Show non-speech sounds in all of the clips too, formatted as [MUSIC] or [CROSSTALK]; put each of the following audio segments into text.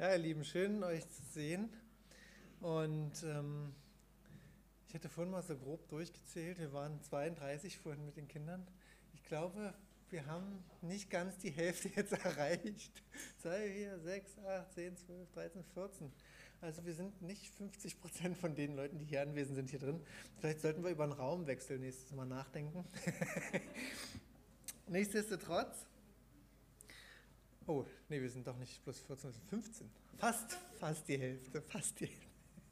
Ja, ihr Lieben, schön euch zu sehen. Und ähm, ich hatte vorhin mal so grob durchgezählt. Wir waren 32 vorhin mit den Kindern. Ich glaube, wir haben nicht ganz die Hälfte [LAUGHS] jetzt erreicht. 2, 4, 6, 8, 10, 12, 13, 14. Also wir sind nicht 50 Prozent von den Leuten, die hier anwesend sind, hier drin. Vielleicht sollten wir über einen Raumwechsel nächstes Mal nachdenken. [LAUGHS] Nichtsdestotrotz. Oh, nee, wir sind doch nicht plus 14, wir sind 15. Fast, fast die Hälfte, fast die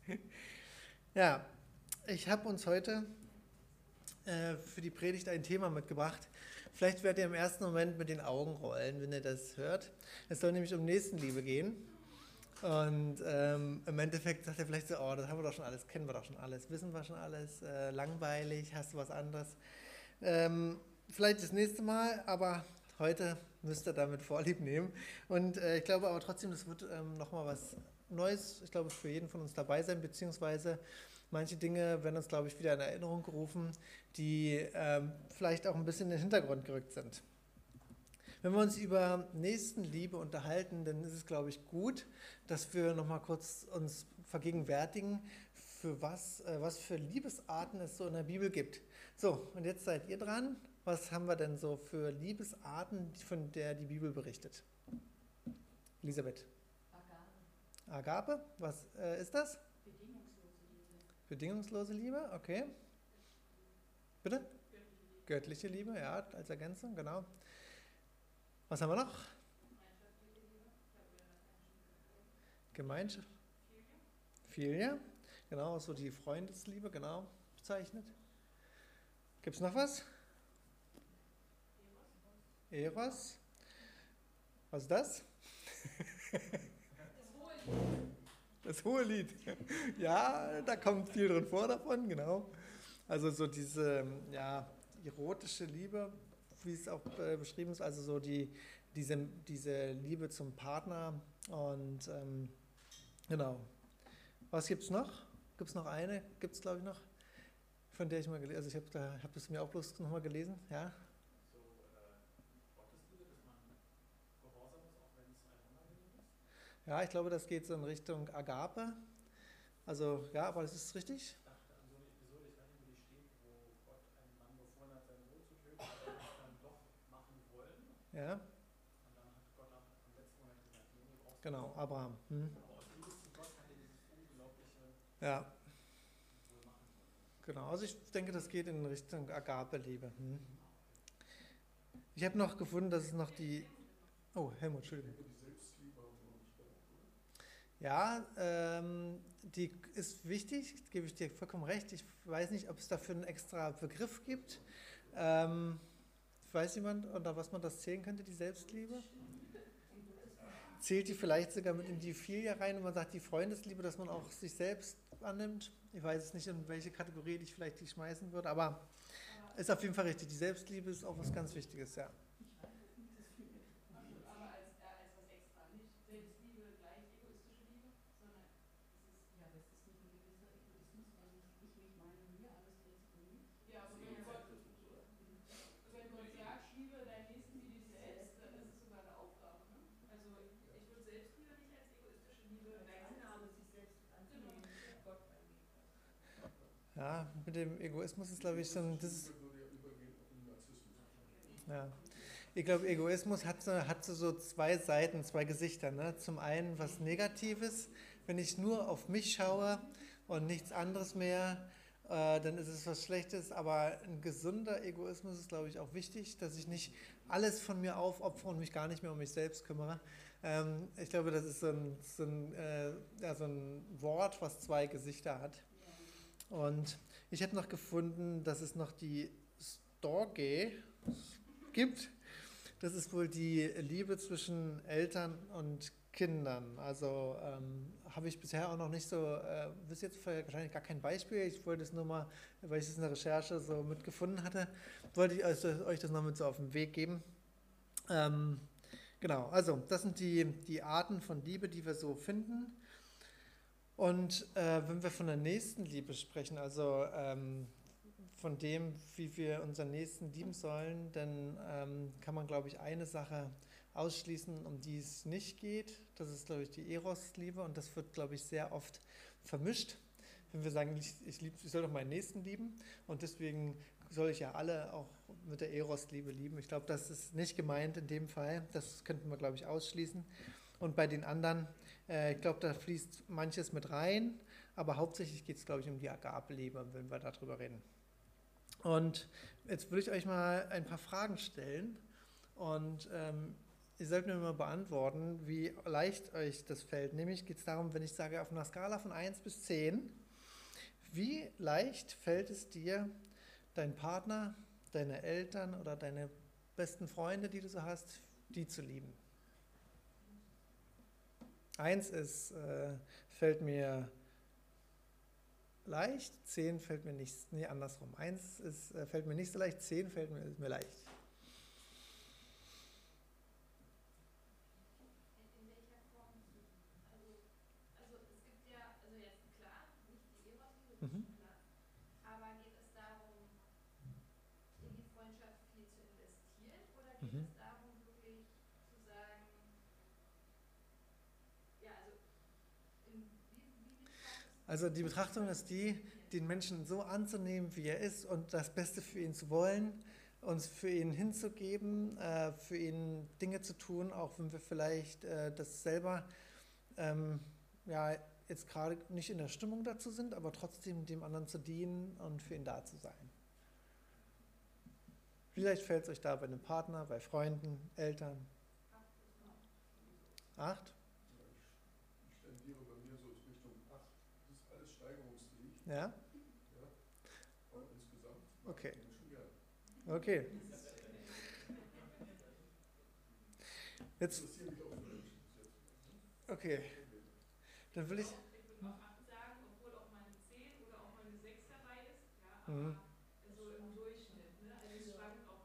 Hälfte. Ja, ich habe uns heute äh, für die Predigt ein Thema mitgebracht. Vielleicht werdet ihr im ersten Moment mit den Augen rollen, wenn ihr das hört. Es soll nämlich um Nächstenliebe gehen. Und ähm, im Endeffekt sagt er vielleicht so, oh, das haben wir doch schon alles, kennen wir doch schon alles, wissen wir schon alles, äh, langweilig, hast du was anderes. Ähm, vielleicht das nächste Mal, aber heute müsst ihr damit Vorlieb nehmen. Und äh, ich glaube aber trotzdem, das wird ähm, nochmal was Neues, ich glaube, für jeden von uns dabei sein, beziehungsweise manche Dinge werden uns, glaube ich, wieder in Erinnerung gerufen, die ähm, vielleicht auch ein bisschen in den Hintergrund gerückt sind. Wenn wir uns über Nächstenliebe unterhalten, dann ist es, glaube ich, gut, dass wir nochmal kurz uns vergegenwärtigen, für was, äh, was für Liebesarten es so in der Bibel gibt. So, und jetzt seid ihr dran. Was haben wir denn so für Liebesarten, von der die Bibel berichtet? Elisabeth. Agape. Agape, was äh, ist das? Bedingungslose Liebe. Bedingungslose Liebe, okay. Bitte? Göttliche Liebe, ja, als Ergänzung, genau. Was haben wir noch? Liebe. Gemeinschaft. Filia, genau, so die Freundesliebe, genau, bezeichnet. Gibt es noch was? Eros. Was ist das? Das hohe Lied. Das hohe Lied. Ja, da kommt viel drin vor davon, genau. Also so diese ja, erotische Liebe, wie es auch äh, beschrieben ist, also so die, diese, diese Liebe zum Partner und ähm, genau. Was gibt es noch? Gibt es noch eine? Gibt es, glaube ich, noch? Von der ich mal gelesen also ich habe da, hab das mir auch bloß nochmal gelesen, ja? so äh, Gottesliebe, dass man gehorsam ist, auch wenn es einem unangenehm ist. Ja, ich glaube, das geht so in Richtung Agape. Also, ja, aber das ist richtig. Ich dachte an so eine Episode, ich weiß nicht, wo die steht, wo Gott einem Mann befohlen hat, seinen Sohn zu töten, aber es dann doch machen wollen. Ja, Und dann hat Gott am letzten Moment gesagt, nee, genau. Abraham. Hm. Aber aus zu Gott hat er dieses unglaubliche Ja, genau. Also ich denke, das geht in Richtung Agape-Liebe. Hm. Ich habe noch gefunden, dass es noch die. Oh, Helmut, Entschuldigung. Ja, ähm, die ist wichtig, gebe ich dir vollkommen recht. Ich weiß nicht, ob es dafür einen extra Begriff gibt. Ähm, weiß jemand, unter was man das zählen könnte, die Selbstliebe? Zählt die vielleicht sogar mit in die Filia rein, wenn man sagt, die Freundesliebe, dass man auch sich selbst annimmt? Ich weiß es nicht, in welche Kategorie ich vielleicht die schmeißen würde, aber ist auf jeden Fall richtig. Die Selbstliebe ist auch was ganz Wichtiges, ja. Aber als, äh, als was extra. Nicht Selbstliebe gleich egoistische Liebe, sondern es ist. Ja, aber es ist nicht ein gewisser Egoismus, wenn ich, ich mich meine, mir alles dreht sich um mich. Ja, aber wenn Gott, wenn Gott sagt, liebe deinen Nächsten wie dich selbst, dann ist es sogar eine Aufgabe. Ne? Also ich würde Selbstliebe nicht als egoistische Liebe Eine wechseln. Annahme, sich selbst anzunehmen, Gott bei mir. Ja, mit dem Egoismus ist, glaube ich, so ein. Das Ja. Ich glaube, Egoismus hat so, hat so zwei Seiten, zwei Gesichter. Ne? Zum einen was Negatives, wenn ich nur auf mich schaue und nichts anderes mehr, äh, dann ist es was Schlechtes. Aber ein gesunder Egoismus ist, glaube ich, auch wichtig, dass ich nicht alles von mir aufopfere und mich gar nicht mehr um mich selbst kümmere. Ähm, ich glaube, das ist so ein, so, ein, äh, ja, so ein Wort, was zwei Gesichter hat. Und ich habe noch gefunden, dass es noch die Storge gibt. Das ist wohl die Liebe zwischen Eltern und Kindern. Also ähm, habe ich bisher auch noch nicht so, äh, bis jetzt wahrscheinlich gar kein Beispiel. Ich wollte es nur mal, weil ich es in der Recherche so mitgefunden hatte, wollte ich also euch das noch mit so auf den Weg geben. Ähm, genau, also das sind die, die Arten von Liebe, die wir so finden. Und äh, wenn wir von der nächsten Liebe sprechen, also ähm, von dem, wie wir unseren Nächsten lieben sollen, dann ähm, kann man, glaube ich, eine Sache ausschließen, um die es nicht geht. Das ist, glaube ich, die Eros-Liebe und das wird, glaube ich, sehr oft vermischt. Wenn wir sagen, ich, ich, lieb, ich soll doch meinen Nächsten lieben und deswegen soll ich ja alle auch mit der Eros-Liebe lieben. Ich glaube, das ist nicht gemeint in dem Fall. Das könnten wir, glaube ich, ausschließen. Und bei den anderen, äh, ich glaube, da fließt manches mit rein, aber hauptsächlich geht es, glaube ich, um die Agape-Liebe, wenn wir darüber reden. Und jetzt würde ich euch mal ein paar Fragen stellen und ähm, ihr sollt mir mal beantworten, wie leicht euch das fällt. Nämlich geht es darum, wenn ich sage, auf einer Skala von 1 bis 10, wie leicht fällt es dir, deinen Partner, deine Eltern oder deine besten Freunde, die du so hast, die zu lieben? Eins ist, äh, fällt mir leicht, zehn fällt mir nicht, nee, andersrum. Eins ist, äh, fällt mir nicht so leicht, zehn fällt mir, mir leicht. In, in welcher Form? Also, also es gibt ja, also jetzt klar, nicht die Eros-Liebe, das Mhm. ist klar. Aber geht es darum, in die Freundschaft viel zu investieren oder geht Mhm. es darum, wirklich zu sagen, ja, also in, wie, wie betrachtest du Also die Betrachtung ist die, den Menschen so anzunehmen, wie er ist und das Beste für ihn zu wollen, uns für ihn hinzugeben, äh, für ihn Dinge zu tun, auch wenn wir vielleicht äh, das selber ähm, ja, jetzt gerade nicht in der Stimmung dazu sind, aber trotzdem dem anderen zu dienen und für ihn da zu sein. Vielleicht fällt es euch da bei einem Partner, bei Freunden, Eltern. Acht? Ich tendiere bei mir so Richtung 8. Das ist alles steigerungsfähig, Ja? ja. Insgesamt Okay. Okay. Jetzt, okay. Dann will ich. Ich würde auch 8 sagen, obwohl auch mal eine 10 oder auch mal eine 6 dabei ist. Ja, Mhm. aber mal.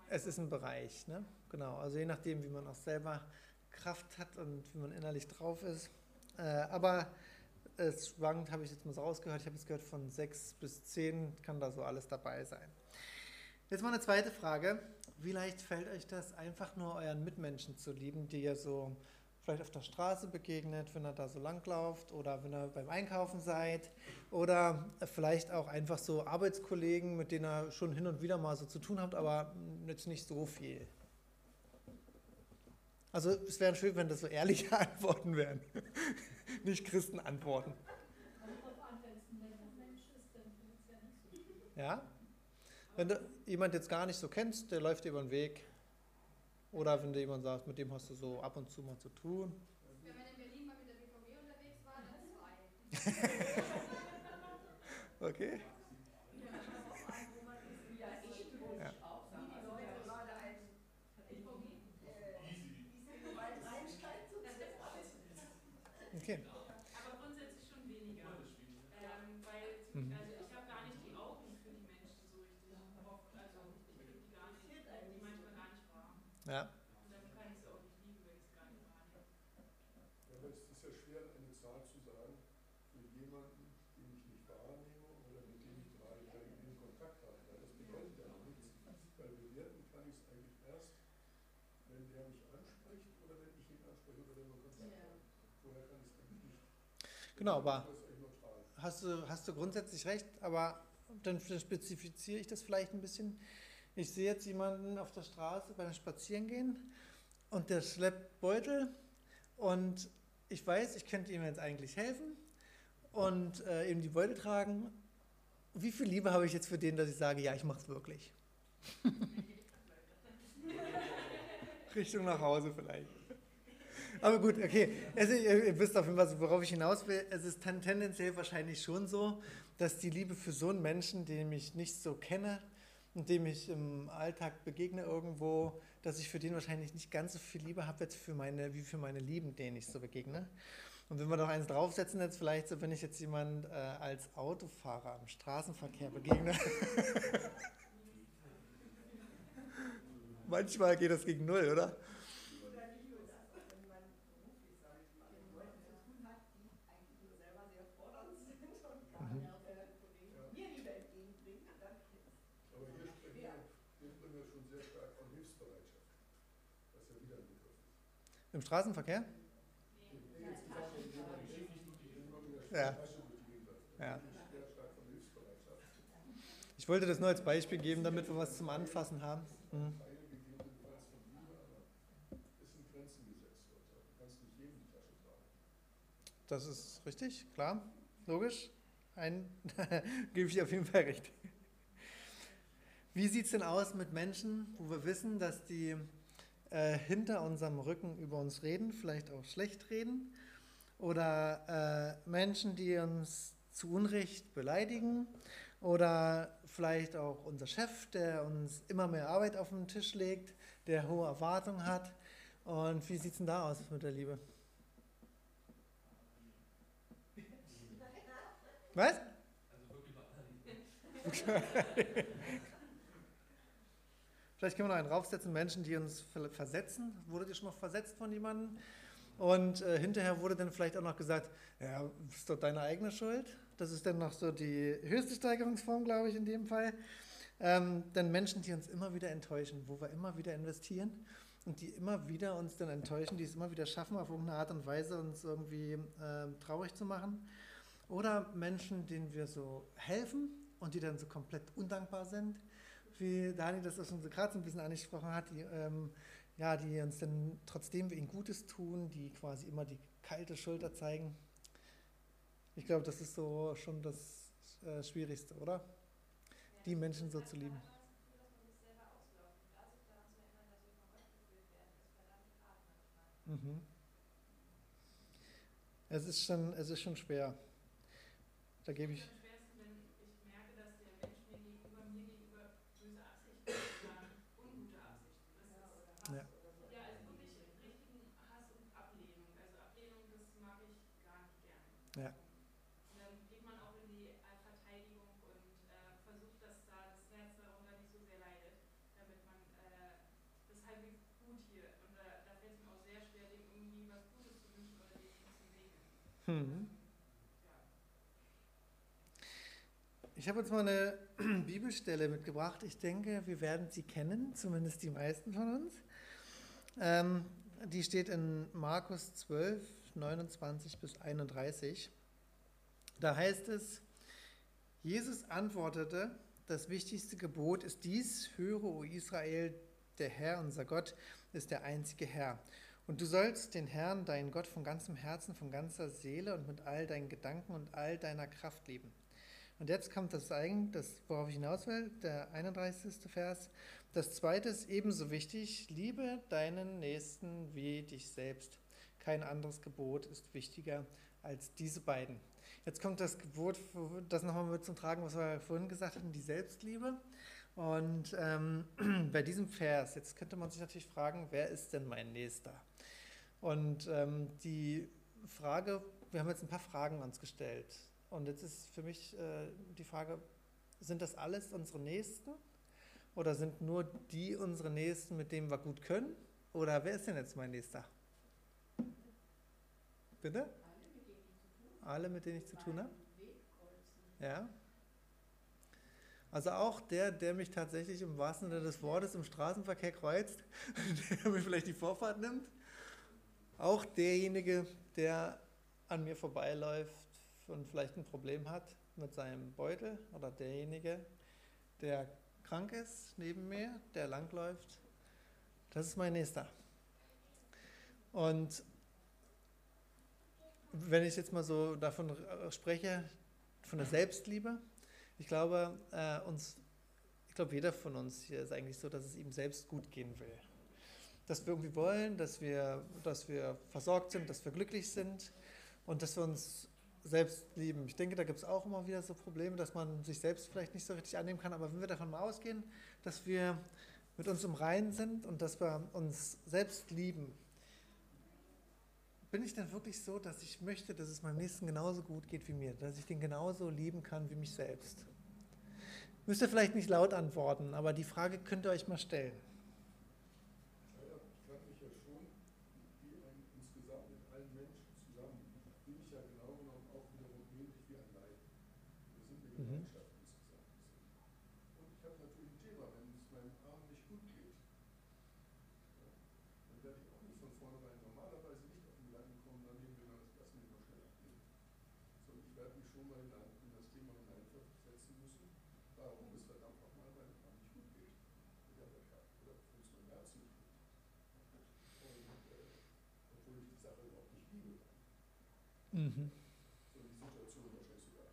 Es ist ein Bereich, ne? Genau. Also je nachdem, wie man auch selber Kraft hat und wie man innerlich drauf ist. Äh, aber es schwankt, habe ich jetzt mal so rausgehört. Ich habe jetzt gehört, von 6 bis 10 kann da so alles dabei sein. Jetzt mal eine zweite Frage. Wie leicht fällt euch das, einfach nur euren Mitmenschen zu lieben, die ihr so vielleicht auf der Straße begegnet, wenn ihr da so langlauft oder wenn ihr beim Einkaufen seid oder vielleicht auch einfach so Arbeitskollegen, mit denen ihr schon hin und wieder mal so zu tun habt, aber jetzt nicht so viel. Also es wäre schön, wenn das so ehrliche [LAUGHS] Antworten wären, nicht Christenantworten. Kommt drauf an, wenn es ein netter Mensch ist, dann finde ich es ja? Wenn du jemand jetzt gar nicht so kennst, der läuft dir über den Weg. Oder wenn du jemand sagst, mit dem hast du so ab und zu mal zu tun. Wenn man in Berlin mal mit der BVG unterwegs war, dann zwei. [LAUGHS] Okay? Ja, ich würde Ja. ich auch sagen. Also Leute wer gerade als bald einsteigt, so ist es alles. Okay. Aber grundsätzlich schon weniger. Ähm, weil, Mhm. also ich habe gar nicht die Augen für die Menschen so richtig. Oft, also ich kriege die gar nicht, die manchmal gar nicht wahr. Ja. Und dann kann ich sie auch nicht lieben, wenn ich es gar nicht wahrnehme. Ja, aber es ist ja schwer, eine Zahl zu sagen für jemanden, den ich nicht wahrnehme oder mit dem ich gerade keinen Kontakt habe. Weil das bedeutet ja noch nichts. Weil bewerten kann ich es eigentlich erst, wenn der mich anspricht oder wenn ich ihn anspreche oder wenn wir Kontakt Ja. haben. Vorher kann ich es eigentlich nicht. Genau, aber Das ist eigentlich neutral. hast du, hast du grundsätzlich recht, aber dann spezifiziere ich das vielleicht ein bisschen. Ich sehe jetzt jemanden auf der Straße beim Spazierengehen und der schleppt Beutel und ich weiß, ich könnte ihm jetzt eigentlich helfen und äh, ihm die Beutel tragen. Wie viel Liebe habe ich jetzt für den, dass ich sage, ja, ich mache es wirklich? [LAUGHS] Richtung nach Hause vielleicht. Aber gut, okay. Also, ihr, wisst auf jeden Fall, worauf ich hinaus will. Es ist ten, tendenziell wahrscheinlich schon so, dass die Liebe für so einen Menschen, den ich nicht so kenne dem ich im Alltag begegne irgendwo, dass ich für den wahrscheinlich nicht ganz so viel Liebe habe jetzt für meine, wie für meine Lieben, denen ich so begegne. Und wenn wir noch eins draufsetzen, jetzt vielleicht so, wenn ich jetzt jemand äh, als Autofahrer im Straßenverkehr begegne. [LAUGHS] Manchmal geht das gegen null, oder? Oder nicht nur das, wenn man beruflich, sage ich mal, mit Leuten zu tun hat, die eigentlich nur selber sehr fordernd sind und gar Mhm. nicht äh, Kollegen mir lieber entgegenbringen, dann Aber hier sprechen wir, hier sprechen wir schon sehr stark von Hilfsbereitschaft, was ja wieder ein Begriff ist. Im Straßenverkehr? Insgesamt, wenn jemand täglich durch die Gegend mit Ja. Ja. ich wollte das nur als Beispiel geben, damit wir was zum Anfassen haben. Mhm. Das ist richtig, klar, logisch. Ein, [LAUGHS] gebe ich dir auf jeden Fall recht. Wie sieht es denn aus mit Menschen, wo wir wissen, dass die äh, hinter unserem Rücken über uns reden, vielleicht auch schlecht reden? Oder äh, Menschen, die uns zu Unrecht beleidigen? Oder vielleicht auch unser Chef, der uns immer mehr Arbeit auf den Tisch legt, der hohe Erwartungen hat? Und wie sieht es denn da aus mit der Liebe? Was? [LAUGHS] [LAUGHS] [LAUGHS] Vielleicht können wir noch einen draufsetzen, Menschen, die uns ver- versetzen. Wurdet ihr schon mal versetzt von jemandem? Und äh, hinterher wurde dann vielleicht auch noch gesagt, ja, ist doch deine eigene Schuld. Das ist dann noch so die höchste Steigerungsform, glaube ich, in dem Fall. Ähm, dann Menschen, die uns immer wieder enttäuschen, wo wir immer wieder investieren und die immer wieder uns dann enttäuschen, die es immer wieder schaffen, auf irgendeine Art und Weise uns irgendwie ähm, traurig zu machen. Oder Menschen, denen wir so helfen und die dann so komplett undankbar sind, wie Dani das auch schon so gerade so ein bisschen angesprochen hat, die, ähm, ja, die uns dann, trotzdem wir ihnen Gutes tun, die quasi immer die kalte Schulter zeigen. Ich glaube, das ist so schon das äh, Schwierigste, oder? Die Menschen so zu lieben. Mhm. Es ist schon, es ist schon schwer. Da gebe ich. Am schwersten, wenn ich merke, dass der Mensch mir gegenüber, mir gegenüber böse Absichten hat oder ungute Absichten. Das ist Ja. ja, also wirklich richtigen Hass und Ablehnung. Also Ablehnung, das mag ich gar nicht gern. Ja. Und dann geht man auch in die äh, Verteidigung und äh, versucht, dass da das Herz darunter nicht so sehr leidet, damit man äh, das halbwegs gut hier. Und da, da fällt es mir auch sehr schwer, dem irgendwie was Gutes zu wünschen oder dem zu segnen. Mhm. Ja. Ich habe uns mal eine [CLEARS THROAT] Bibelstelle mitgebracht. Ich denke, wir werden sie kennen, zumindest die meisten von uns. Ähm, die steht in Markus 12, 29 bis 31. Da heißt es, Jesus antwortete, das wichtigste Gebot ist dies, höre, o Israel, der Herr, unser Gott, ist der einzige Herr. Und du sollst den Herrn, deinen Gott, von ganzem Herzen, von ganzer Seele und mit all deinen Gedanken und all deiner Kraft lieben. Und jetzt kommt das eigentlich, das, worauf ich hinaus will, der 31. Vers. Das zweite ist ebenso wichtig, liebe deinen Nächsten wie dich selbst. Kein anderes Gebot ist wichtiger als diese beiden. Jetzt kommt das Gebot, das nochmal mit zum Tragen, was wir vorhin gesagt hatten, die Selbstliebe. Und ähm, [CLEARS THROAT] bei diesem Vers, jetzt könnte man sich natürlich fragen, wer ist denn mein Nächster? Und ähm, die Frage, wir haben jetzt ein paar Fragen uns gestellt. Und jetzt ist für mich äh, die Frage, sind das alles unsere Nächsten? Oder sind nur die unsere Nächsten, mit denen wir gut können? Oder wer ist denn jetzt mein Nächster? Bitte? Alle, mit denen ich zu tun habe? Ja. Also auch der, der mich tatsächlich im wahrsten Sinne des Wortes im Straßenverkehr kreuzt, [LAUGHS] der mir vielleicht die Vorfahrt nimmt. Auch derjenige, der an mir vorbeiläuft und vielleicht ein Problem hat mit seinem Beutel oder derjenige, der krank ist neben mir, der langläuft. Das ist mein Nächster. Und wenn ich jetzt mal so davon äh, spreche, von der Selbstliebe, ich glaube, äh, uns, ich glaube, jeder von uns hier ist eigentlich so, dass es ihm selbst gut gehen will. Dass wir irgendwie wollen, dass wir, dass wir versorgt sind, dass wir glücklich sind und dass wir uns selbst lieben. Ich denke, da gibt es auch immer wieder so Probleme, dass man sich selbst vielleicht nicht so richtig annehmen kann, aber wenn wir davon mal ausgehen, dass wir mit uns im Reinen sind und dass wir uns selbst lieben, bin ich denn wirklich so, dass ich möchte, dass es meinem Nächsten genauso gut geht wie mir, dass ich den genauso lieben kann wie mich selbst? Müsst ihr vielleicht nicht laut antworten, aber die Frage könnt ihr euch mal stellen. Naja, ich kann mich ja schon, wie ein, insgesamt mit allen Menschen zusammen, bin ich ja genau genommen auch wiederum ähnlich wie ein Leib. Wir sind eine Mhm. Gemeinschaft insgesamt. Und ich habe natürlich ein Thema, wenn es meinem Arm nicht gut geht. Ja, dann werde ich auch nicht von vornherein normal Thema hinein, in das Thema hineinversetzen müssen, warum es verdammt nochmal meinem Mann nicht gut geht. Oder, oder wo es meinem Herzen nicht gut geht. Und äh, obwohl ich die Sache überhaupt nicht liebe. Mhm. So die Situation wahrscheinlich sogar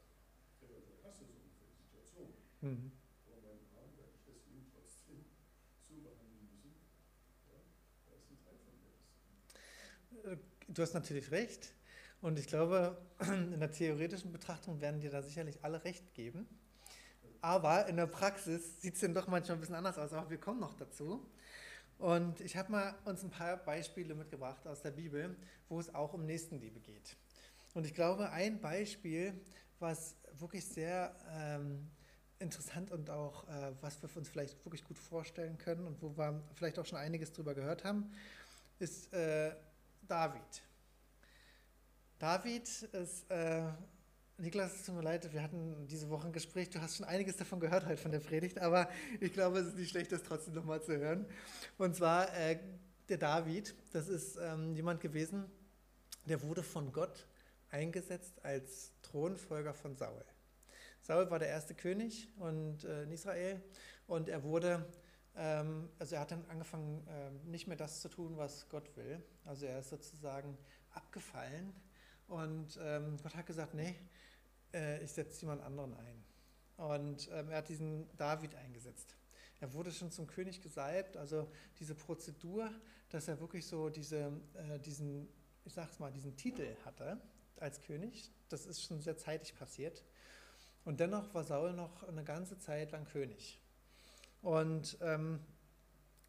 relativ hasse, so ungefähr die Situation. Mhm. Aber meinen Arm werde ich deswegen trotzdem so behandeln müssen. Ja, da ist ein Teil von mir. Das Du hast natürlich recht. Und ich glaube, [CLEARS THROAT] in der theoretischen Betrachtung werden dir da sicherlich alle recht geben. Aber in der Praxis sieht es dann doch manchmal ein bisschen anders aus. Aber wir kommen noch dazu. Und ich habe mal uns ein paar Beispiele mitgebracht aus der Bibel, wo es auch um Nächstenliebe geht. Und ich glaube, ein Beispiel, was wirklich sehr ähm, interessant und auch, äh, was wir uns vielleicht wirklich gut vorstellen können und wo wir vielleicht auch schon einiges drüber gehört haben, ist äh, David. David ist, äh, Niklas, es tut mir leid, wir hatten diese Woche ein Gespräch, du hast schon einiges davon gehört heute von der Predigt, aber ich glaube, es ist nicht schlecht, das trotzdem nochmal zu hören. Und zwar äh, der David, das ist ähm, jemand gewesen, der wurde von Gott eingesetzt als Thronfolger von Saul. Saul war der erste König und, äh, in Israel und er wurde, ähm, also er hat dann angefangen, ähm, nicht mehr das zu tun, was Gott will. Also er ist sozusagen abgefallen und ähm, Gott hat gesagt, nee, äh, ich setze jemand anderen ein. Und ähm, er hat diesen David eingesetzt. Er wurde schon zum König gesalbt, also diese Prozedur, dass er wirklich so diese, äh, diesen, ich sag's mal, diesen Titel hatte als König, das ist schon sehr zeitig passiert. Und dennoch war Saul noch eine ganze Zeit lang König. Und ähm,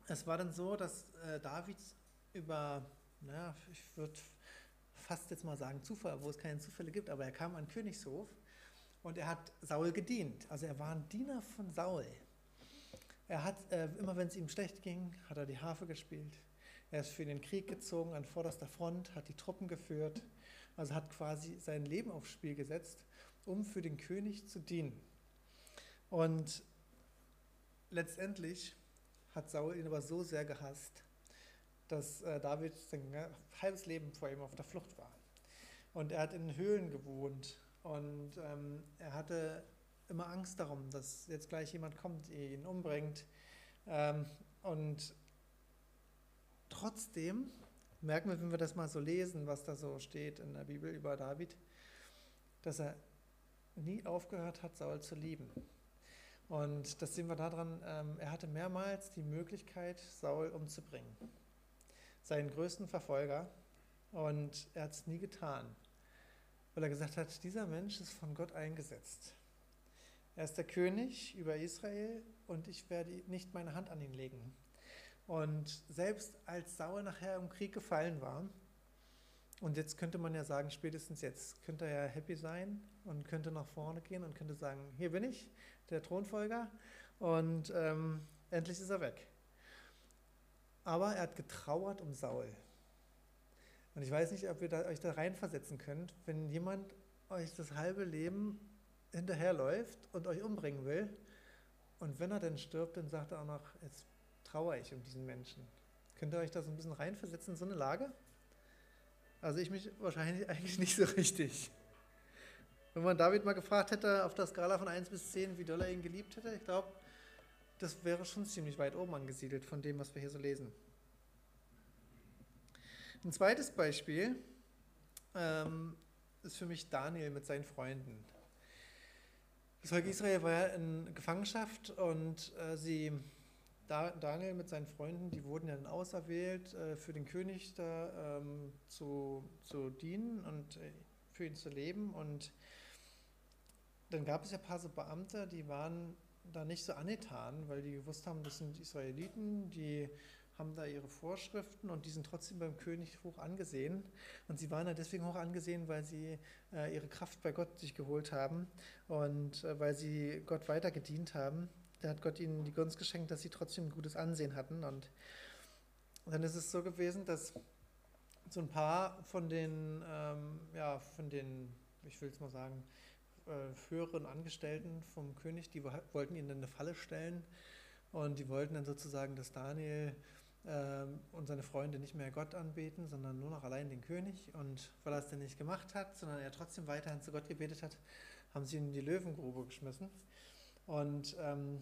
es war dann so, dass äh, David über, naja, ich würde fast jetzt mal sagen Zufall, wo es keine Zufälle gibt, aber er kam an Königshof und er hat Saul gedient. Also er war ein Diener von Saul. Er hat, äh, immer wenn es ihm schlecht ging, hat er die Harfe gespielt. Er ist für den Krieg gezogen an vorderster Front, hat die Truppen geführt, also hat quasi sein Leben aufs Spiel gesetzt, um für den König zu dienen. Und letztendlich hat Saul ihn aber so sehr gehasst, dass äh, David sein halbes Leben vor ihm auf der Flucht war. Und er hat in Höhlen gewohnt und ähm, er hatte immer Angst darum, dass jetzt gleich jemand kommt, ihn umbringt. Ähm, und trotzdem merken wir, wenn wir das mal so lesen, was da so steht in der Bibel über David, dass er nie aufgehört hat, Saul zu lieben. Und das sehen wir daran, ähm, er hatte mehrmals die Möglichkeit, Saul umzubringen. Seinen größten Verfolger. Und er hat es nie getan, weil er gesagt hat, dieser Mensch ist von Gott eingesetzt. Er ist der König über Israel und ich werde nicht meine Hand an ihn legen. Und selbst als Saul nachher im Krieg gefallen war, und jetzt könnte man ja sagen, spätestens jetzt könnte er ja happy sein und könnte nach vorne gehen und könnte sagen, hier bin ich, der Thronfolger, und ähm, endlich ist er weg. Aber er hat getrauert um Saul. Und ich weiß nicht, ob ihr da, euch da reinversetzen könnt, wenn jemand euch das halbe Leben hinterherläuft und euch umbringen will, und wenn er dann stirbt, dann sagt er auch noch, jetzt trauere ich um diesen Menschen. Könnt ihr euch da so ein bisschen reinversetzen in so eine Lage? Also ich mich wahrscheinlich [LAUGHS] eigentlich nicht so richtig. Wenn man David mal gefragt hätte, auf der Skala von 1 bis 10, wie doll er ihn geliebt hätte, ich glaube, das wäre schon ziemlich weit oben angesiedelt von dem, was wir hier so lesen. Ein zweites Beispiel ähm, ist für mich Daniel mit seinen Freunden. Das Volk Israel war ja in Gefangenschaft und äh, sie, da, Daniel mit seinen Freunden, die wurden ja dann auserwählt, äh, für den König da ähm, zu, zu dienen und äh, für ihn zu leben. Und dann gab es ja ein paar so Beamte, die waren da nicht so angetan, weil die gewusst haben, das sind Israeliten, die haben da ihre Vorschriften und die sind trotzdem beim König hoch angesehen. Und sie waren da deswegen hoch angesehen, weil sie äh, ihre Kraft bei Gott sich geholt haben und äh, weil sie Gott weiter gedient haben. Da hat Gott ihnen die Gunst geschenkt, dass sie trotzdem ein gutes Ansehen hatten. Und dann ist es so gewesen, dass so ein paar von den, ähm, ja, von den, ich will es mal sagen, äh, höheren Angestellten vom König, die wollten ihnen dann eine Falle stellen und die wollten dann sozusagen, dass Daniel und seine Freunde nicht mehr Gott anbeten, sondern nur noch allein den König. Und weil er es dann nicht gemacht hat, sondern er trotzdem weiterhin zu Gott gebetet hat, haben sie ihn in die Löwengrube geschmissen. Und ähm,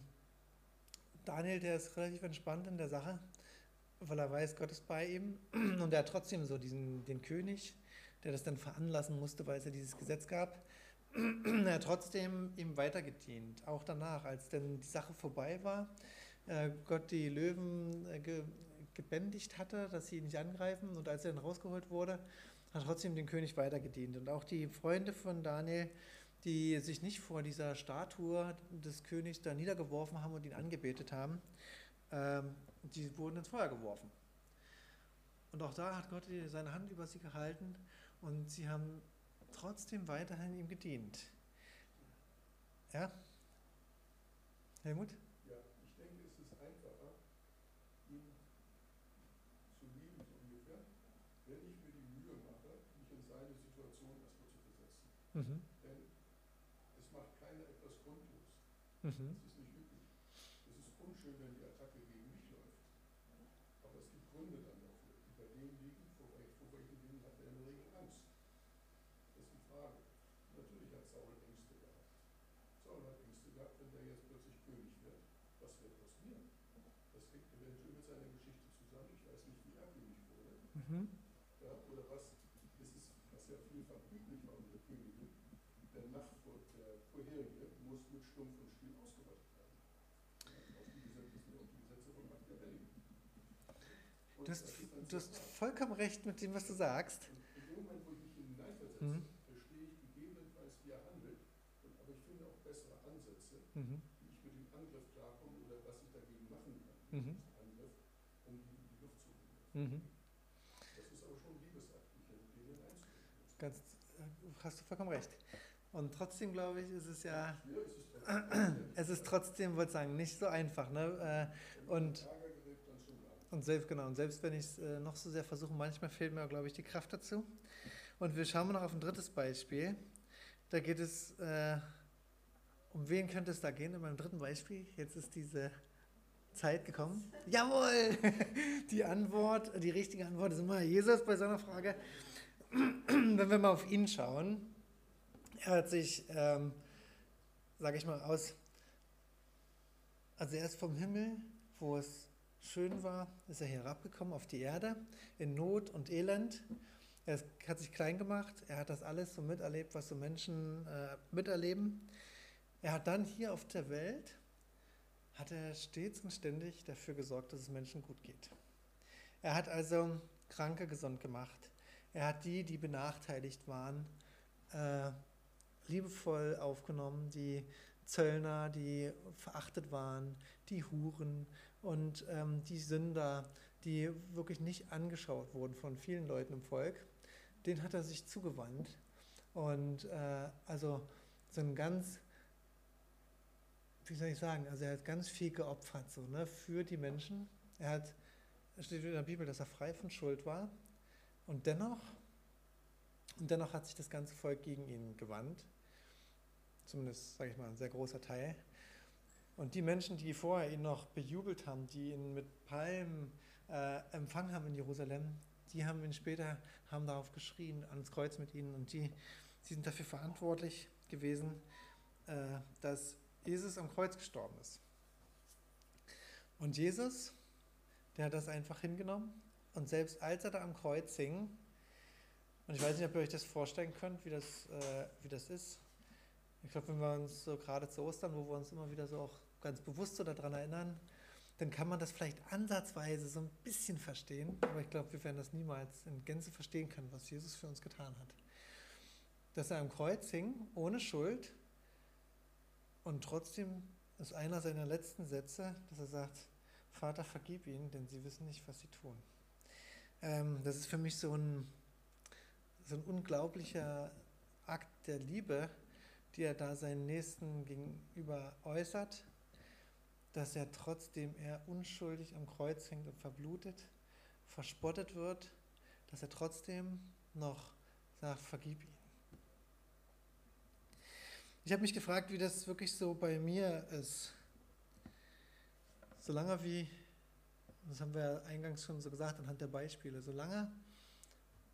Daniel, der ist relativ entspannt in der Sache, weil er weiß, Gott ist bei ihm. [CLEARS THROAT] Und er hat trotzdem so diesen, den König, der das dann veranlassen musste, weil es ja dieses Gesetz gab. [CLEARS THROAT] er hat trotzdem ihm weitergedient, auch danach, als dann die Sache vorbei war, äh, Gott die Löwen äh, gebändigt hatte, dass sie ihn nicht angreifen und als er dann rausgeholt wurde, hat trotzdem den König weitergedient. Und auch die Freunde von Daniel, die sich nicht vor dieser Statue des Königs da niedergeworfen haben und ihn angebetet haben, ähm, die wurden ins Feuer geworfen. Und auch da hat Gott seine Hand über sie gehalten und sie haben trotzdem weiterhin ihm gedient. Ja? Helmut? Ja, ich denke, es ist einfacher, ihn zu lieben, so ungefähr, wenn ich mir die Mühe mache, mich in seine Situation erstmal zu versetzen. Mhm. Denn es macht keiner etwas grundlos. Mhm. Das ist nicht üblich. Es ist unschön, wenn die Attacke gegen mich läuft. Aber es gibt Gründe dann dafür, die bei dem liegen, vor, vor welchen Dingen hat er in der Regel Angst. Das ist die Frage. Natürlich hat Saul Ängste gehabt. Saul hat Ängste gehabt, wenn der jetzt plötzlich König wird. Was wird aus mir? Das hängt eventuell mit seiner Geschichte zusammen. Ich weiß nicht, wie er König wurde. Mhm. Ja, oder was, das ist, was ja vielfach üblich war unter Königen, der der vorherige muss mit Stumpf und Stiel ausgerottet werden. Auf die Gesetze, auf die Gesetze von Machiavelli. Und Du hast, du hast vollkommen recht mit dem, was du sagst. und in dem Moment, wo ich mich hineinversetze, Mhm. verstehe ich gegebenenfalls, wie er handelt, und, aber ich finde auch bessere Ansätze, Mhm. wie ich mit dem Angriff klarkomme oder was ich dagegen machen kann, Mhm. Angriff, um die in die Luft zu bringen. Mhm. Das ist aber schon ein Liebesakt, mich in den einzubringen. Ganz, äh, hast du vollkommen recht. Und trotzdem glaube ich, ist es ja, [CLEARS THROAT] es ist trotzdem, wollte ich sagen, nicht so einfach. Ne? Äh, und-. Und selbst, genau, und selbst wenn ich es äh, noch so sehr versuche, manchmal fehlt mir, glaube ich, die Kraft dazu. Und wir schauen mal noch auf ein drittes Beispiel. Da geht es, äh, um wen könnte es da gehen in meinem dritten Beispiel? Jetzt ist diese Zeit gekommen. Jawohl! [LAUGHS] Die Antwort, die richtige Antwort ist immer Jesus bei so einer Frage. [CLEARS THROAT] Wenn wir mal auf ihn schauen, er hat sich, ähm, sage ich mal, aus, also er ist vom Himmel, wo es schön war, ist er herabgekommen auf die Erde, in Not und Elend. Er hat sich klein gemacht, er hat das alles so miterlebt, was so Menschen äh, miterleben. Er hat dann hier auf der Welt, hat er stets und ständig dafür gesorgt, dass es Menschen gut geht. Er hat also Kranke gesund gemacht. Er hat die, die benachteiligt waren, äh, liebevoll aufgenommen, die Zöllner, die verachtet waren, die Huren und ähm, die Sünder, die wirklich nicht angeschaut wurden von vielen Leuten im Volk, den hat er sich zugewandt. Und äh, also so ein ganz, wie soll ich sagen, also er hat ganz viel geopfert so, ne, für die Menschen. Er hat, es steht in der Bibel, dass er frei von Schuld war. Und dennoch, und dennoch hat sich das ganze Volk gegen ihn gewandt. Zumindest, sage ich mal, ein sehr großer Teil. Und die Menschen, die vorher ihn noch bejubelt haben, die ihn mit Palmen äh, empfangen haben in Jerusalem, die haben ihn später, haben darauf geschrien, ans Kreuz mit ihnen. Und die, die sind dafür verantwortlich gewesen, äh, dass Jesus am Kreuz gestorben ist. Und Jesus, der hat das einfach hingenommen. Und selbst als er da am Kreuz hing, und ich weiß nicht, ob ihr euch das vorstellen könnt, wie das, äh, wie das ist. Ich glaube, wenn wir uns so gerade zu Ostern, wo wir uns immer wieder so auch ganz bewusst so daran erinnern, dann kann man das vielleicht ansatzweise so ein bisschen verstehen. Aber ich glaube, wir werden das niemals in Gänze verstehen können, was Jesus für uns getan hat. Dass er am Kreuz hing, ohne Schuld, und trotzdem ist einer seiner letzten Sätze, dass er sagt, Vater, vergib ihnen, denn sie wissen nicht, was sie tun. Ähm, das ist für mich so ein, so ein unglaublicher Akt der Liebe, die er da seinen Nächsten gegenüber äußert, dass er trotzdem er unschuldig am Kreuz hängt und verblutet, verspottet wird, dass er trotzdem noch sagt, vergib ihn. Ich habe mich gefragt, wie das wirklich so bei mir ist. Solange wie, das haben wir eingangs schon so gesagt anhand der Beispiele, solange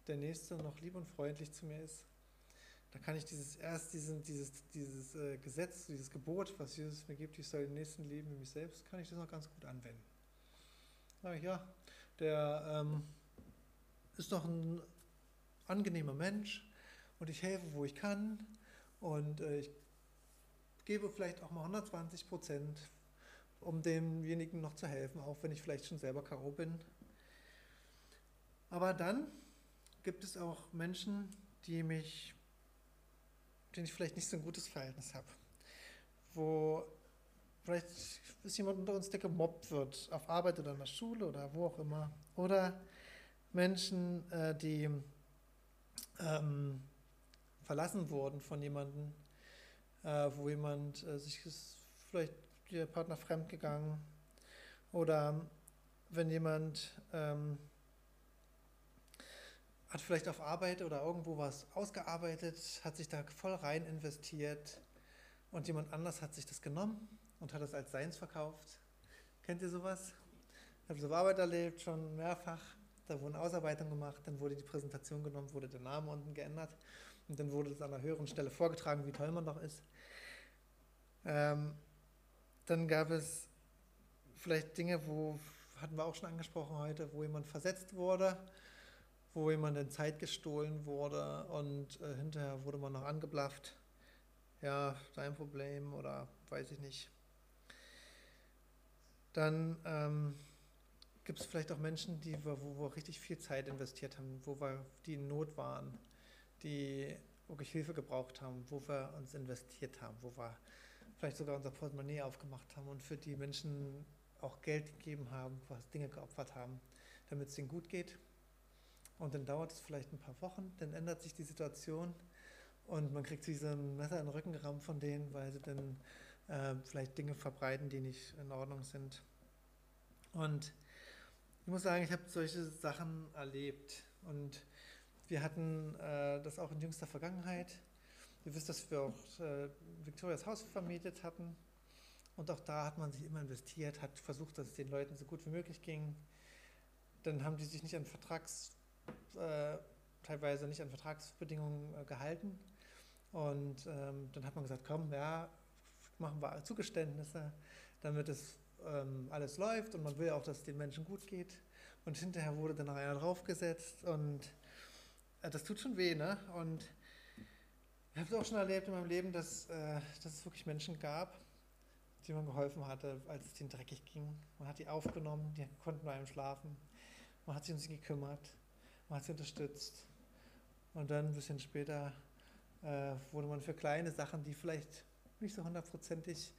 der Nächste noch lieb und freundlich zu mir ist, da kann ich dieses erst diesen, dieses, dieses äh, Gesetz, dieses Gebot, was Jesus mir gibt, ich soll den Nächsten lieben wie mich selbst, kann ich das noch ganz gut anwenden. Ich, ja, der ähm, ist doch ein angenehmer Mensch und ich helfe, wo ich kann und äh, ich gebe vielleicht auch mal 120 Prozent, um demjenigen noch zu helfen, auch wenn ich vielleicht schon selber Karo bin. Aber dann gibt es auch Menschen, die mich, denen ich vielleicht nicht so ein gutes Verhältnis habe, wo vielleicht ist jemand unter uns, der gemobbt wird, auf Arbeit oder in der Schule oder wo auch immer, oder Menschen, äh, die ähm, verlassen wurden von jemandem, äh, wo jemand äh, sich vielleicht der Partner fremd gegangen oder wenn jemand ähm, hat vielleicht auf Arbeit oder irgendwo was ausgearbeitet, hat sich da voll rein investiert und jemand anders hat sich das genommen und hat es als seins verkauft. Kennt ihr sowas? Ich habe so Arbeit erlebt, schon mehrfach. Da wurden Ausarbeitungen gemacht, dann wurde die Präsentation genommen, wurde der Name unten geändert und dann wurde es an einer höheren Stelle vorgetragen, wie toll man doch ist. Ähm, dann gab es vielleicht Dinge, wo, hatten wir auch schon angesprochen heute, wo jemand versetzt wurde, wo jemand in Zeit gestohlen wurde und äh, hinterher wurde man noch angeblafft. Ja, dein Problem oder weiß ich nicht. Dann ähm, gibt es vielleicht auch Menschen, die wir, wo wir richtig viel Zeit investiert haben, wo wir, die in Not waren, die wirklich Hilfe gebraucht haben, wo wir uns investiert haben, wo wir vielleicht sogar unser Portemonnaie aufgemacht haben und für die Menschen auch Geld gegeben haben, was Dinge geopfert haben, damit es ihnen gut geht. Und dann dauert es vielleicht ein paar Wochen, dann ändert sich die Situation und man kriegt wie so ein Messer in den Rücken gerammt von denen, weil sie dann äh, vielleicht Dinge verbreiten, die nicht in Ordnung sind. Und ich muss sagen, ich habe solche Sachen erlebt und wir hatten äh, das auch in jüngster Vergangenheit. Ihr wisst, dass wir auch äh, Victorias Haus vermietet hatten und auch da hat man sich immer investiert, hat versucht, dass es den Leuten so gut wie möglich ging. Dann haben die sich nicht an Vertrags, äh, teilweise nicht an Vertragsbedingungen äh, gehalten und ähm, dann hat man gesagt, komm, ja, machen wir Zugeständnisse, damit es ähm, alles läuft und man will auch, dass es den Menschen gut geht. Und hinterher wurde dann noch einer draufgesetzt und äh, das tut schon weh, ne? Und ich habe es auch schon erlebt in meinem Leben, dass, äh, dass es wirklich Menschen gab, die man geholfen hatte, als es ihnen dreckig ging. Man hat die aufgenommen, die konnten bei einem schlafen. Man hat sich um sie gekümmert, man hat sie unterstützt. Und dann ein bisschen später äh, wurde man für kleine Sachen, die vielleicht nicht so hundertprozentig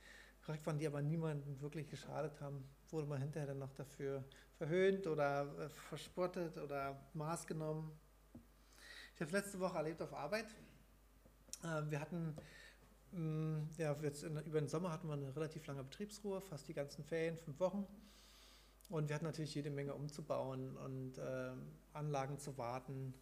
korrekt waren, die aber niemandem wirklich geschadet haben, wurde man hinterher dann noch dafür verhöhnt oder äh, verspottet oder Maß genommen. Ich habe es letzte Woche erlebt auf Arbeit. Äh, wir hatten, mh, ja, jetzt in, über den Sommer hatten wir eine relativ lange Betriebsruhe, fast die ganzen Ferien, fünf Wochen. Und wir hatten natürlich jede Menge umzubauen und äh, Anlagen zu warten.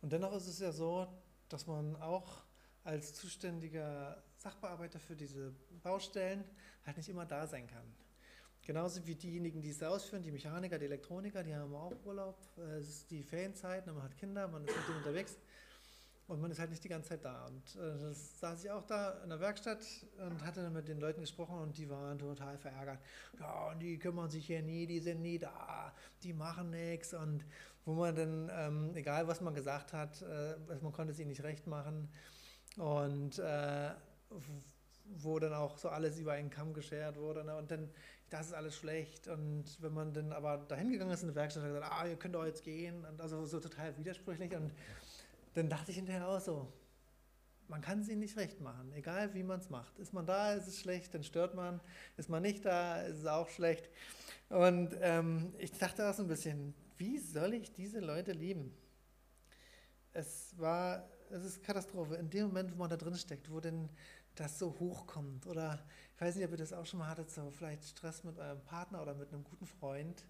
Und dennoch ist es ja so, dass man auch als zuständiger Sachbearbeiter für diese Baustellen halt nicht immer da sein kann. Genauso wie diejenigen, die es ausführen, die Mechaniker, die Elektroniker, die haben auch Urlaub. Es ist die Ferienzeit, man hat Kinder, man ist mit denen unterwegs und man ist halt nicht die ganze Zeit da. Und äh, das saß ich auch da in der Werkstatt und hatte dann mit den Leuten gesprochen und die waren total verärgert. Ja, und die kümmern sich hier nie, die sind nie da, die machen nichts. Und wo man dann, ähm, egal was man gesagt hat, äh, man konnte es ihnen nicht recht machen. Und äh, wo dann auch so alles über einen Kamm geschert wurde. Ne? Und dann, das ist alles schlecht. Und wenn man dann aber dahin gegangen ist in die Werkstatt, hat gesagt, ah, ihr könnt doch jetzt gehen. Und also so total widersprüchlich. Und dann dachte ich hinterher auch so, man kann es ihnen nicht recht machen, egal wie man es macht. Ist man da, ist es schlecht, dann stört man. Ist man nicht da, ist es auch schlecht. Und ähm, ich dachte auch so ein bisschen, wie soll ich diese Leute lieben? Es war, es ist Katastrophe. In dem Moment, wo man da drin steckt, wo denn das so hochkommt. Oder ich weiß nicht, ob ihr das auch schon mal hattet, so vielleicht Stress mit eurem Partner oder mit einem guten Freund.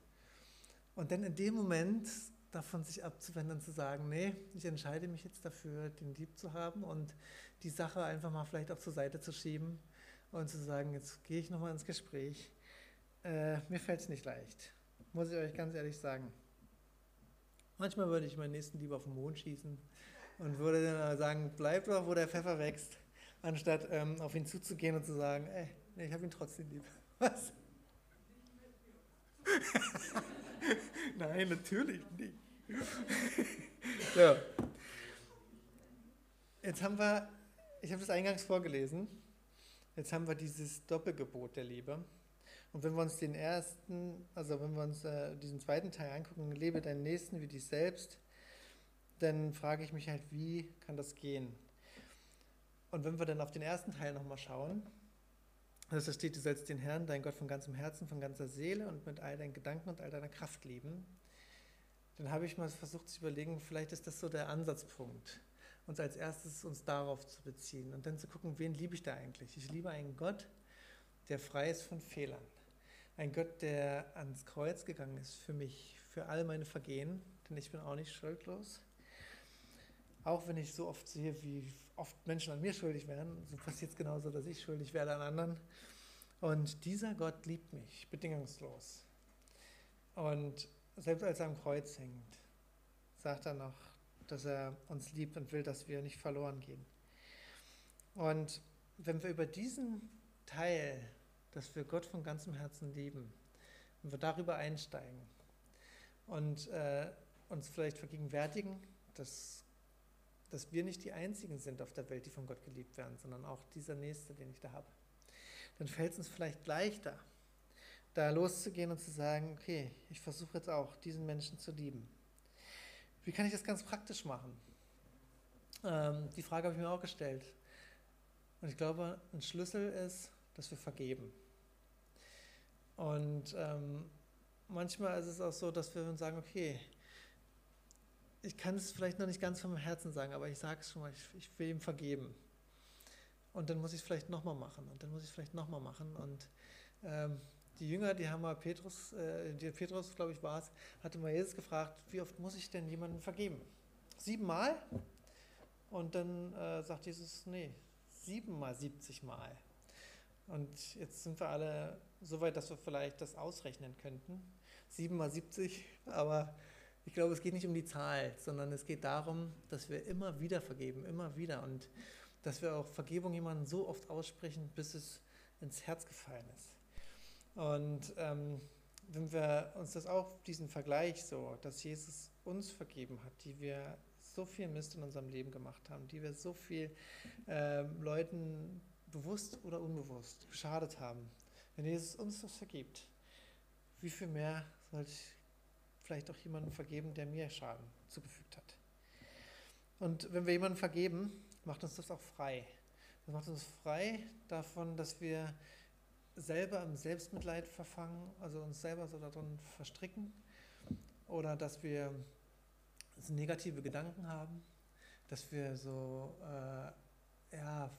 Und dann in dem Moment davon sich abzuwenden und zu sagen, nee, ich entscheide mich jetzt dafür, den Lieb zu haben und die Sache einfach mal vielleicht auch zur Seite zu schieben und zu sagen, jetzt gehe ich nochmal ins Gespräch. Äh, mir fällt es nicht leicht, muss ich euch ganz ehrlich sagen. Manchmal würde ich meinen nächsten lieber auf den Mond schießen, und würde dann sagen, bleib doch, wo der Pfeffer wächst, anstatt ähm, auf ihn zuzugehen und zu sagen, ey, nee, ich habe ihn trotzdem lieb. [LAUGHS] Was? [LAUGHS] Nein, natürlich nicht. [LAUGHS] so. Jetzt haben wir, ich habe das eingangs vorgelesen, jetzt haben wir dieses Doppelgebot der Liebe. Und wenn wir uns den ersten, also wenn wir uns äh, diesen zweiten Teil angucken, lebe deinen Nächsten wie dich selbst, dann frage ich mich halt, wie kann das gehen? Und wenn wir dann auf den ersten Teil nochmal schauen, also da steht, du sollst den Herrn, dein Gott, von ganzem Herzen, von ganzer Seele und mit all deinen Gedanken und all deiner Kraft lieben, dann habe ich mal versucht zu überlegen, vielleicht ist das so der Ansatzpunkt, uns als erstes uns darauf zu beziehen und dann zu gucken, wen liebe ich da eigentlich? Ich liebe einen Gott, der frei ist von Fehlern. Ein Gott, der ans Kreuz gegangen ist für mich, für all meine Vergehen, denn ich bin auch nicht schuldlos. Auch wenn ich so oft sehe, wie oft Menschen an mir schuldig werden, so passiert es genauso, dass ich schuldig werde an anderen. Und dieser Gott liebt mich bedingungslos. Und selbst als er am Kreuz hängt, sagt er noch, dass er uns liebt und will, dass wir nicht verloren gehen. Und wenn wir über diesen Teil, dass wir Gott von ganzem Herzen lieben, wenn wir darüber einsteigen und äh, uns vielleicht vergegenwärtigen, dass, dass wir nicht die Einzigen sind auf der Welt, die von Gott geliebt werden, sondern auch dieser Nächste, den ich da habe, dann fällt es uns vielleicht leichter, da loszugehen und zu sagen, okay, ich versuche jetzt auch, diesen Menschen zu lieben. Wie kann ich das ganz praktisch machen? Ähm, die Frage habe ich mir auch gestellt. Und ich glaube, ein Schlüssel ist, dass wir vergeben. Und ähm, manchmal ist es auch so, dass wir uns sagen, okay, ich kann es vielleicht noch nicht ganz meinem Herzen sagen, aber ich sage es schon mal, ich, ich, will ihm vergeben. Und dann muss ich es vielleicht nochmal machen und dann muss ich es vielleicht nochmal machen. Und ähm, die Jünger, die haben mal Petrus, äh, die Petrus, glaube ich, war es, hatte mal Jesus gefragt, wie oft muss ich denn jemandem vergeben? Siebenmal? Und dann äh, sagt Jesus, nee, siebenmal, siebzig Mal. Und jetzt sind wir alle so weit, dass wir vielleicht das ausrechnen könnten. Sieben mal 70, aber ich glaube, es geht nicht um die Zahl, sondern es geht darum, dass wir immer wieder vergeben, immer wieder. Und dass wir auch Vergebung jemandem so oft aussprechen, bis es ins Herz gefallen ist. Und ähm, wenn wir uns das auch, diesen Vergleich so, dass Jesus uns vergeben hat, die wir so viel Mist in unserem Leben gemacht haben, die wir so viel äh, Leuten bewusst oder unbewusst geschadet haben, wenn Jesus uns das vergibt, wie viel mehr sollte ich vielleicht auch jemandem vergeben, der mir Schaden zugefügt hat? Und wenn wir jemandem vergeben, macht uns das auch frei. Das macht uns frei davon, dass wir selber im Selbstmitleid verfangen, also uns selber so darin verstricken? Oder dass wir so negative Gedanken haben, dass wir so, äh, ja,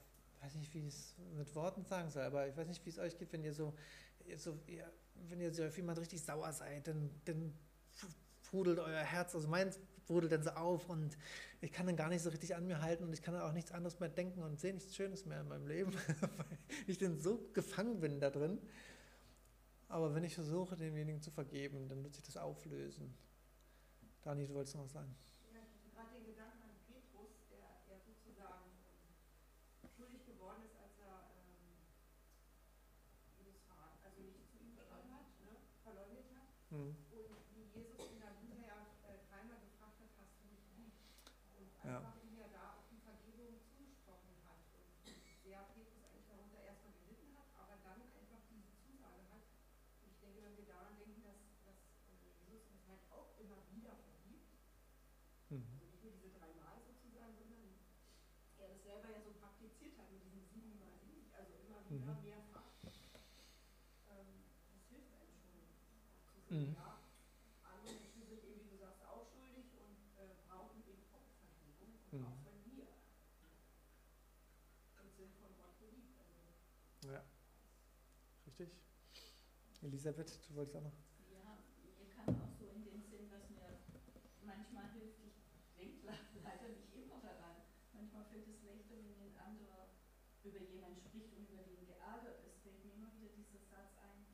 weiß nicht, wie ich es mit Worten sagen soll, aber ich weiß nicht, wie es euch geht, wenn ihr so, so ihr, wenn ihr so auf jemand richtig sauer seid, dann, dann sprudelt euer Herz, also meins sprudelt dann so auf und ich kann dann gar nicht so richtig an mir halten und ich kann dann auch nichts anderes mehr denken und sehe nichts Schönes mehr in meinem Leben, [LAUGHS] weil ich dann so gefangen bin da drin. Aber wenn ich versuche, demjenigen zu vergeben, dann wird sich das auflösen. Dani, du wolltest noch was sagen? Ja, ich hatte gerade den Gedanken an Petrus, der, der sozusagen ähm, schuldig geworden ist, als er ähm, Jesus verraten, also nicht zu ihm gestanden hat, ne, verleugnet hat. Und wie Jesus ihn dann hinterher äh, dreimal gefragt hat, hast du mich lieb? Und Ja. einfach ihm ja da auch die Vergebung zugesprochen hat. Und der Petrus eigentlich darunter erstmal gelitten hat, aber dann einfach diese Zusage hat. Und ich denke, wenn wir daran denken, dass, dass äh, Jesus uns halt auch immer wieder vergibt, Mhm. also nicht nur diese dreimal sozusagen, sondern er das selber ja so praktiziert hat mit diesen sieben mal sieben, also immer wieder Mhm. mehrfach. Ähm, das hilft einem schon auch zu sehen, Mhm. ja, andere Menschen sind eben, wie du sagst, auch schuldig und äh, brauchen eben auch Vergebung und Mhm. auch von mir. Und sind von Gott geliebt. Also, Ja, richtig. Elisabeth, du wolltest auch noch? fällt es leichter, wenn ein anderer über jemanden spricht und über den geärgert ist. Fällt mir immer wieder dieser Satz ein,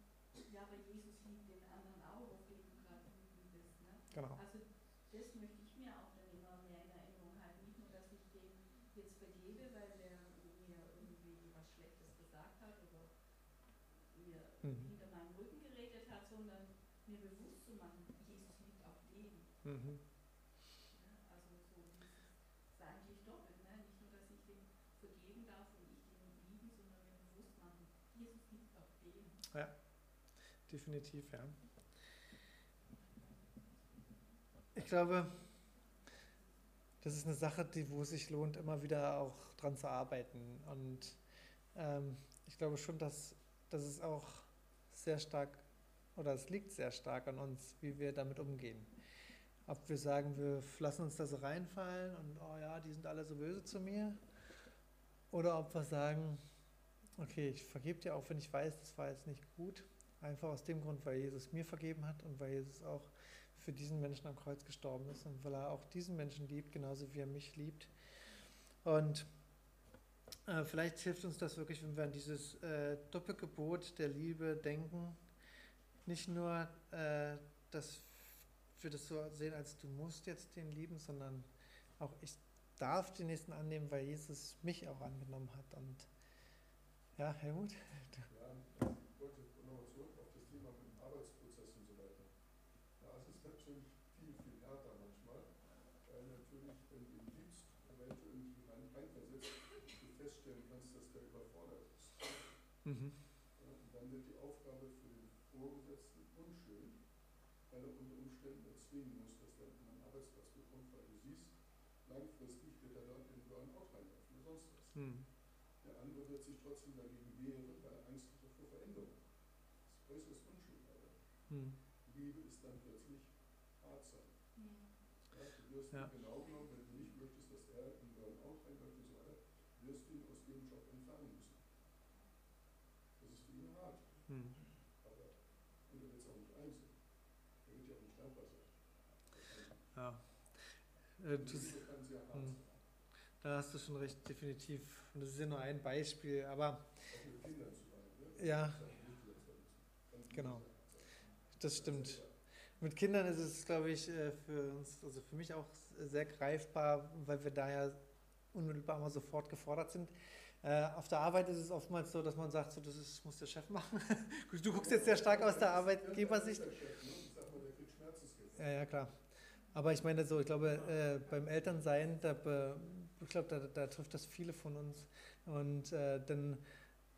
ja, aber Jesus liebt den anderen auch, auf den du gerade wütend bist. Ne? Genau. Also das möchte ich mir auch dann immer mehr in Erinnerung halten. Nicht nur, dass ich dem jetzt vergebe, weil der mir irgendwie was Schlechtes gesagt hat oder mir mhm. hinter meinem Rücken geredet hat, sondern mir bewusst zu machen, Jesus liebt auch den. Mhm. Den. Definitiv, ja. Ich glaube, das ist eine Sache, die, wo es sich lohnt, immer wieder auch dran zu arbeiten. Und ähm, ich glaube schon, dass, dass es auch sehr stark, oder es liegt sehr stark an uns, wie wir damit umgehen. Ob wir sagen, wir lassen uns da so reinfallen und, oh ja, die sind alle so böse zu mir. Oder ob wir sagen, okay, ich vergebe dir auch, wenn ich weiß, das war jetzt nicht gut. Einfach aus dem Grund, weil Jesus mir vergeben hat und weil Jesus auch für diesen Menschen am Kreuz gestorben ist und weil er auch diesen Menschen liebt, genauso wie er mich liebt. Und äh, vielleicht hilft uns das wirklich, wenn wir an dieses äh, Doppelgebot der Liebe denken. Nicht nur, äh, dass wir das so sehen, als du musst jetzt den lieben, sondern auch ich darf den nächsten annehmen, weil Jesus mich auch angenommen hat. Und ja, Helmut? Ja, ich wollte nochmal zurück auf das Thema mit dem Arbeitsprozess und so weiter. Ja, es ist natürlich viel, viel härter manchmal, weil natürlich, wenn du ihn liebst, eventuell nicht rein, reinversetzt, du feststellen kannst, dass der überfordert ist. Mhm. Ja, und dann wird die Aufgabe für den Vorgesetzten unschön, weil er unter Umständen erzwingen muss, dass er einen Arbeitsplatz bekommt, weil du siehst, langfristig wird er dort in Burnout reinlaufen oder sonst was. Mhm. Der andere wird sich trotzdem dagegen wehren, weil er Angst hat vor Veränderung. Das ist äußerst unschön. Aber Mhm. Liebe ist dann plötzlich hart sein. Ja, du wirst Ja. genau genommen, wenn du nicht möchtest, dass er in Burnout reinläuft und so weiter, wirst du ihn aus dem Job entfernen müssen. Das ist für ihn hart. Mhm. Aber und er wird es auch nicht einsehen. Er wird ja auch nicht dankbar sein. Ja. Äh, Die du, Liebe kann sehr hart Mhm. sein. Da hast du schon recht, definitiv. Und das ist ja nur ein Beispiel, aber? Ja. Genau. das stimmt. Mit Kindern ist es, glaube ich, äh, für uns, also für mich auch sehr greifbar, weil wir da ja unmittelbar mal sofort gefordert sind. Äh, Auf der Arbeit ist es oftmals so, dass man sagt, so, das ist, muss der Chef machen. [LAUGHS] Du guckst jetzt sehr stark aus der Arbeitgebersicht. Ja, ja, klar. Aber ich meine so, ich glaube, äh, beim Elternsein, da, ich glaube, da, da trifft das viele von uns. Und äh, dann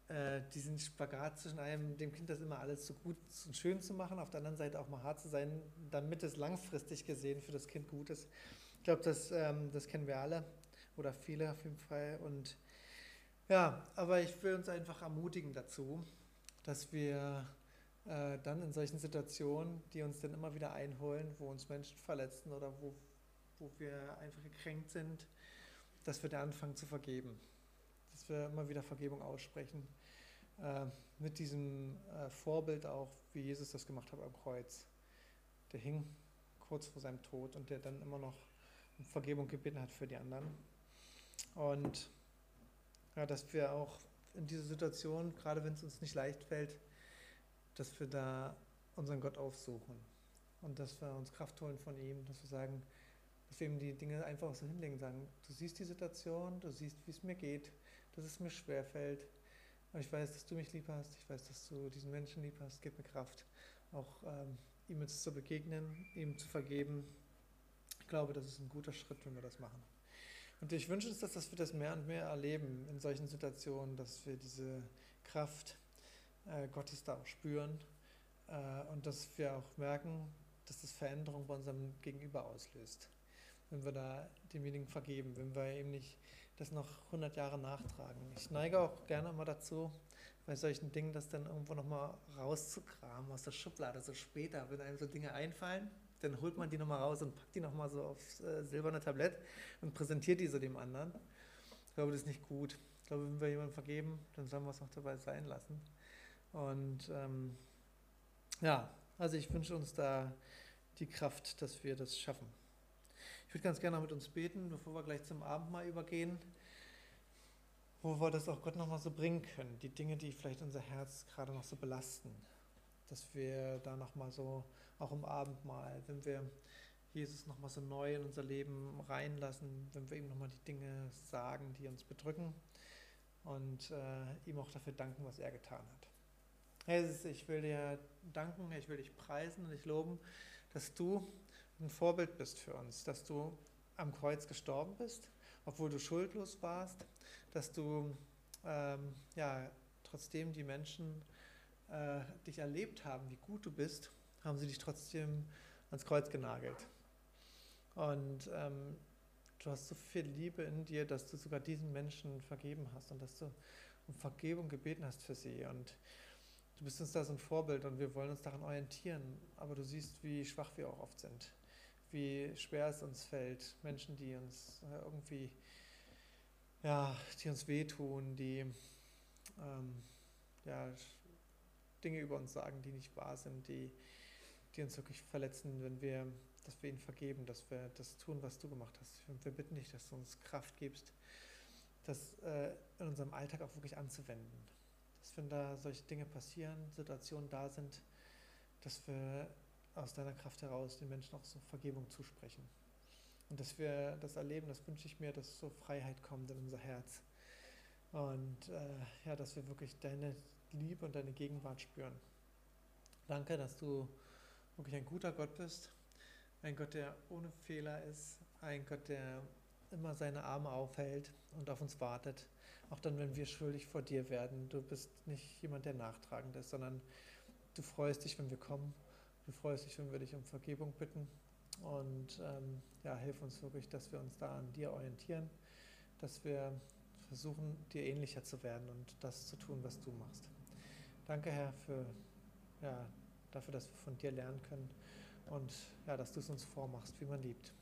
äh, diesen Spagat zwischen einem, dem Kind das immer alles so gut und schön zu machen, auf der anderen Seite auch mal hart zu sein, damit es langfristig gesehen für das Kind gut ist. Ich glaube, das, ähm, das kennen wir alle oder viele auf jeden Fall. Und ja, aber ich will uns einfach ermutigen dazu, dass wir äh, dann in solchen Situationen, die uns dann immer wieder einholen, wo uns Menschen verletzen oder wo, wo wir einfach gekränkt sind, dass wir da anfangen zu vergeben. Dass wir immer wieder Vergebung aussprechen. Äh, mit diesem äh, Vorbild auch, wie Jesus das gemacht hat am Kreuz. Der hing kurz vor seinem Tod und der dann immer noch um Vergebung gebeten hat für die anderen. Und ja, dass wir auch in dieser Situation, gerade wenn es uns nicht leicht fällt, dass wir da unseren Gott aufsuchen und dass wir uns Kraft holen von ihm, dass wir sagen, dass wir ihm die Dinge einfach so hinlegen, sagen, du siehst die Situation, du siehst, wie es mir geht, dass es mir schwer fällt, aber ich weiß, dass du mich lieb hast, ich weiß, dass du diesen Menschen lieb hast, gib mir Kraft, auch ähm, ihm jetzt zu begegnen, ihm zu vergeben. Ich glaube, das ist ein guter Schritt, wenn wir das machen. Und ich wünsche uns, dass, dass wir das mehr und mehr erleben in solchen Situationen, dass wir diese Kraft äh, Gottes da auch spüren äh, und dass wir auch merken, dass das Veränderung bei unserem Gegenüber auslöst. Wenn wir da demjenigen vergeben, wenn wir ihm nicht das noch 100 Jahre nachtragen. Ich neige auch gerne mal dazu, bei solchen Dingen das dann irgendwo nochmal rauszukramen aus der Schublade, so später, wenn einem so Dinge einfallen, dann holt man die nochmal raus und packt die nochmal so aufs äh, silberne Tablett und präsentiert die so dem anderen. Ich glaube, das ist nicht gut. Ich glaube, wenn wir jemandem vergeben, dann sollen wir es auch dabei sein lassen. Und ähm, ja, also ich wünsche uns da die Kraft, dass wir das schaffen. Ich würde ganz gerne mit uns beten, bevor wir gleich zum Abendmahl übergehen, wo wir das auch Gott nochmal so bringen können, die Dinge, die vielleicht unser Herz gerade noch so belasten, dass wir da nochmal so, auch im Abendmahl, wenn wir Jesus nochmal so neu in unser Leben reinlassen, wenn wir ihm nochmal die Dinge sagen, die uns bedrücken und äh, ihm auch dafür danken, was er getan hat. Jesus, ich will dir danken, ich will dich preisen und dich loben, dass du ein Vorbild bist für uns, dass du am Kreuz gestorben bist, obwohl du schuldlos warst, dass du ähm, ja, trotzdem die Menschen äh, dich erlebt haben, wie gut du bist, haben sie dich trotzdem ans Kreuz genagelt. Und ähm, du hast so viel Liebe in dir, dass du sogar diesen Menschen vergeben hast und dass du um Vergebung gebeten hast für sie. Und du bist uns da so ein Vorbild und wir wollen uns daran orientieren. Aber du siehst, wie schwach wir auch oft sind, wie schwer es uns fällt, Menschen, die uns äh, irgendwie, ja, die uns wehtun, die ähm, ja, Dinge über uns sagen, die nicht wahr sind, die, die uns wirklich verletzen, wenn wir, dass wir ihnen vergeben, dass wir das tun, was du gemacht hast. Wir bitten dich, dass du uns Kraft gibst, das äh, in unserem Alltag auch wirklich anzuwenden. Dass wenn da solche Dinge passieren, Situationen da sind, dass wir aus deiner Kraft heraus den Menschen auch so Vergebung zusprechen. Und dass wir das erleben, das wünsche ich mir, dass so Freiheit kommt in unser Herz. Und äh, ja, dass wir wirklich deine Liebe und deine Gegenwart spüren. Danke, dass du wirklich ein guter Gott bist, ein Gott, der ohne Fehler ist, ein Gott, der immer seine Arme aufhält und auf uns wartet, auch dann, wenn wir schuldig vor dir werden. Du bist nicht jemand, der nachtragend ist, sondern du freust dich, wenn wir kommen. Du freust dich, wenn wir dich um Vergebung bitten. Und ähm, ja, hilf uns wirklich, dass wir uns da an dir orientieren, dass wir versuchen, dir ähnlicher zu werden und das zu tun, was du machst. Danke, Herr, für, ja, dafür, dass wir von dir lernen können und ja, dass du es uns vormachst, wie man liebt.